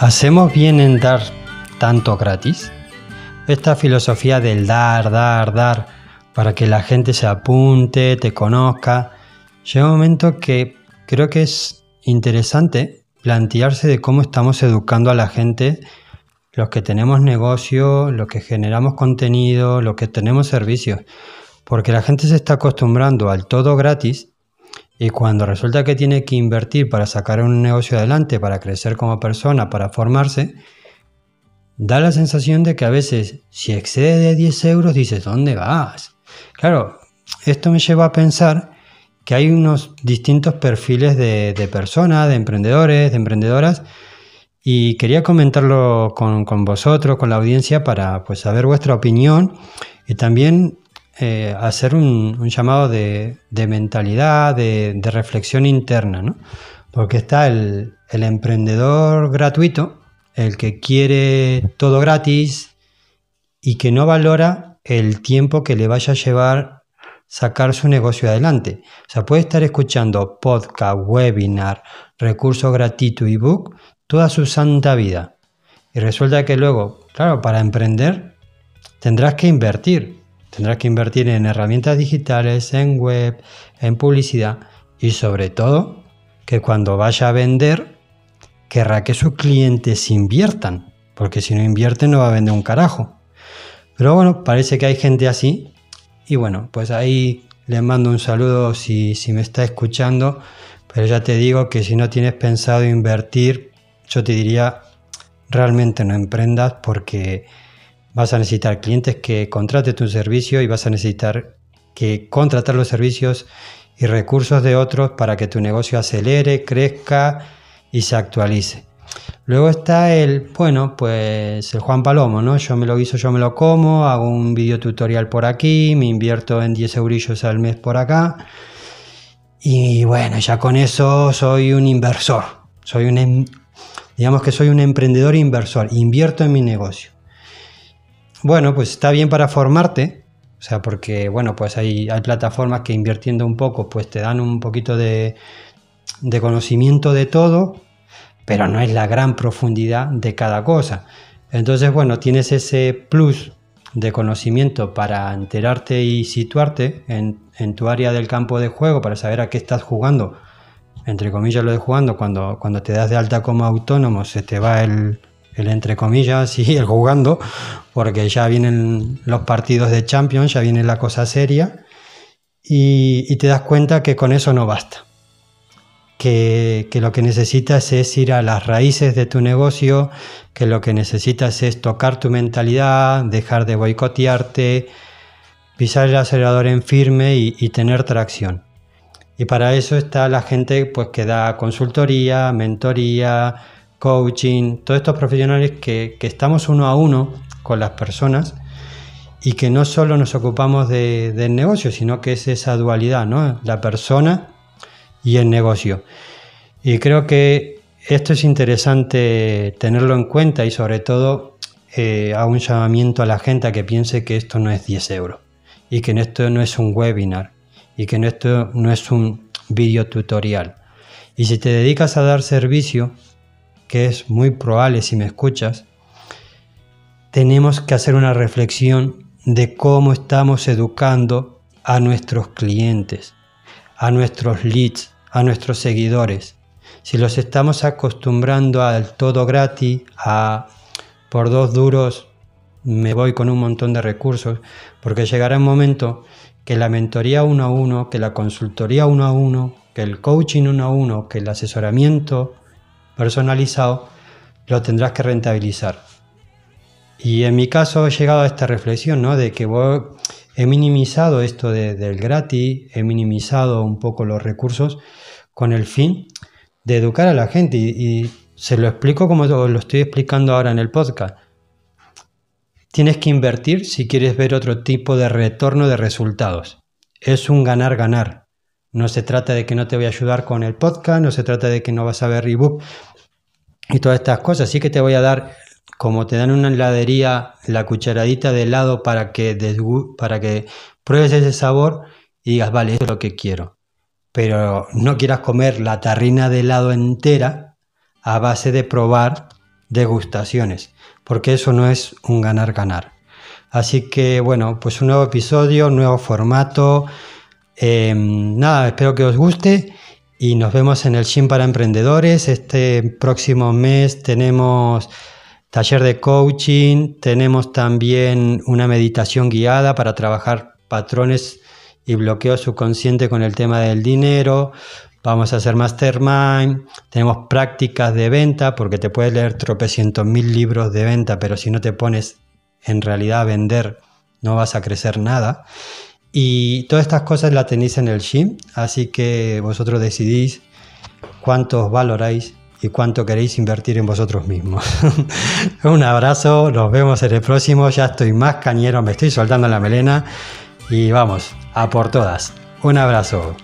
¿Hacemos bien en dar tanto gratis? Esta filosofía del dar, dar, dar, para que la gente se apunte, te conozca, llega un momento que creo que es interesante plantearse de cómo estamos educando a la gente, los que tenemos negocio, los que generamos contenido, los que tenemos servicios, porque la gente se está acostumbrando al todo gratis y cuando resulta que tiene que invertir para sacar un negocio adelante, para crecer como persona, para formarse, da la sensación de que a veces si excede de 10 euros dices, ¿dónde vas? Claro, esto me lleva a pensar que hay unos distintos perfiles de, personas, de emprendedores, de emprendedoras, y quería comentarlo con, vosotros, con la audiencia, para pues, saber vuestra opinión y también eh, hacer un, llamado de, mentalidad, de, reflexión interna, ¿no? Porque está el, emprendedor gratuito, el que quiere todo gratis y que no valora el tiempo que le vaya a llevar sacar su negocio adelante. O sea, puede estar escuchando podcast, webinar, recursos gratuitos, ebook, toda su santa vida. Y resulta que luego, claro, para emprender tendrás que invertir. Tendrás que invertir en herramientas digitales, en web, en publicidad y sobre todo que cuando vaya a vender querrá que sus clientes inviertan, porque si no invierte no va a vender un carajo. Pero bueno, parece que hay gente así y bueno, pues ahí le mando un saludo si, si me está escuchando, pero ya te digo que si no tienes pensado invertir, yo te diría realmente no emprendas porque vas a necesitar clientes que contraten tu servicio y vas a necesitar que contratar los servicios y recursos de otros para que tu negocio acelere, crezca y se actualice. Luego está el, bueno, pues el Juan Palomo, ¿no? Yo me lo guiso, yo me lo como, hago un video tutorial por aquí, me invierto en 10 eurillos al mes por acá. Y bueno, ya con eso soy un inversor. Soy un, em, digamos que soy un emprendedor inversor, invierto en mi negocio. Bueno, pues está bien para formarte, o sea, porque bueno, pues hay, hay plataformas que invirtiendo un poco, pues te dan un poquito de, de conocimiento de todo, pero no es la gran profundidad de cada cosa. Entonces, bueno, tienes ese plus de conocimiento para enterarte y situarte en, en, tu área del campo de juego, para saber a qué estás jugando. Entre comillas lo de jugando, cuando, cuando te das de alta como autónomo, se te va el, el entre comillas y el jugando, porque ya vienen los partidos de Champions, ya viene la cosa seria, y, te das cuenta que con eso no basta. Que, lo que necesitas es ir a las raíces de tu negocio, que lo que necesitas es tocar tu mentalidad, dejar de boicotearte, pisar el acelerador en firme y, y tener tracción. Y para eso está la gente pues, que da consultoría, mentoría, coaching, todos estos profesionales que, estamos uno a uno con las personas y que no solo nos ocupamos del negocio, sino que es esa dualidad, ¿no? La persona y el negocio. Y creo que esto es interesante tenerlo en cuenta y sobre todo eh, a un llamamiento a la gente a que piense que esto no es 10 euros y que esto no es un webinar y que esto no es un video tutorial. Y si te dedicas a dar servicio, que es muy probable si me escuchas, tenemos que hacer una reflexión de cómo estamos educando a nuestros clientes, a nuestros leads, a nuestros seguidores. Si los estamos acostumbrando al todo gratis, a por dos duros me voy con un montón de recursos, porque llegará un momento que la mentoría uno a uno, que la consultoría uno a uno, que el coaching uno a uno, que el asesoramiento personalizado, lo tendrás que rentabilizar. Y en mi caso he llegado a esta reflexión, ¿no? De que he minimizado esto del gratis, he minimizado un poco los recursos con el fin de educar a la gente y, se lo explico como lo estoy explicando ahora en el podcast. Tienes que invertir si quieres ver otro tipo de retorno de resultados. Es un ganar-ganar. No se trata de que no te voy a ayudar con el podcast, no se trata de que no vas a ver ebook y todas estas cosas. Sí que te voy a dar, como te dan una heladería, la cucharadita de helado para que, para que pruebes ese sabor y digas, vale, esto es lo que quiero. Pero no quieras comer la tarrina de helado entera a base de probar degustaciones, porque eso no es un ganar-ganar. Así que bueno, pues un nuevo episodio, nuevo formato. Em, nada, espero que os guste y nos vemos en el Gym para Emprendedores. Este próximo mes tenemos taller de coaching, tenemos también una meditación guiada para trabajar patrones y bloqueo subconsciente con el tema del dinero. Vamos a hacer mastermind, tenemos prácticas de venta, porque te puedes leer tropecientos mil libros de venta, pero si no te pones en realidad a vender, no vas a crecer nada. Y todas estas cosas las tenéis en el gym, así que vosotros decidís cuánto os valoráis y cuánto queréis invertir en vosotros mismos. Un abrazo, nos vemos en el próximo, ya estoy más cañero, me estoy soltando la melena y vamos, a por todas. Un abrazo.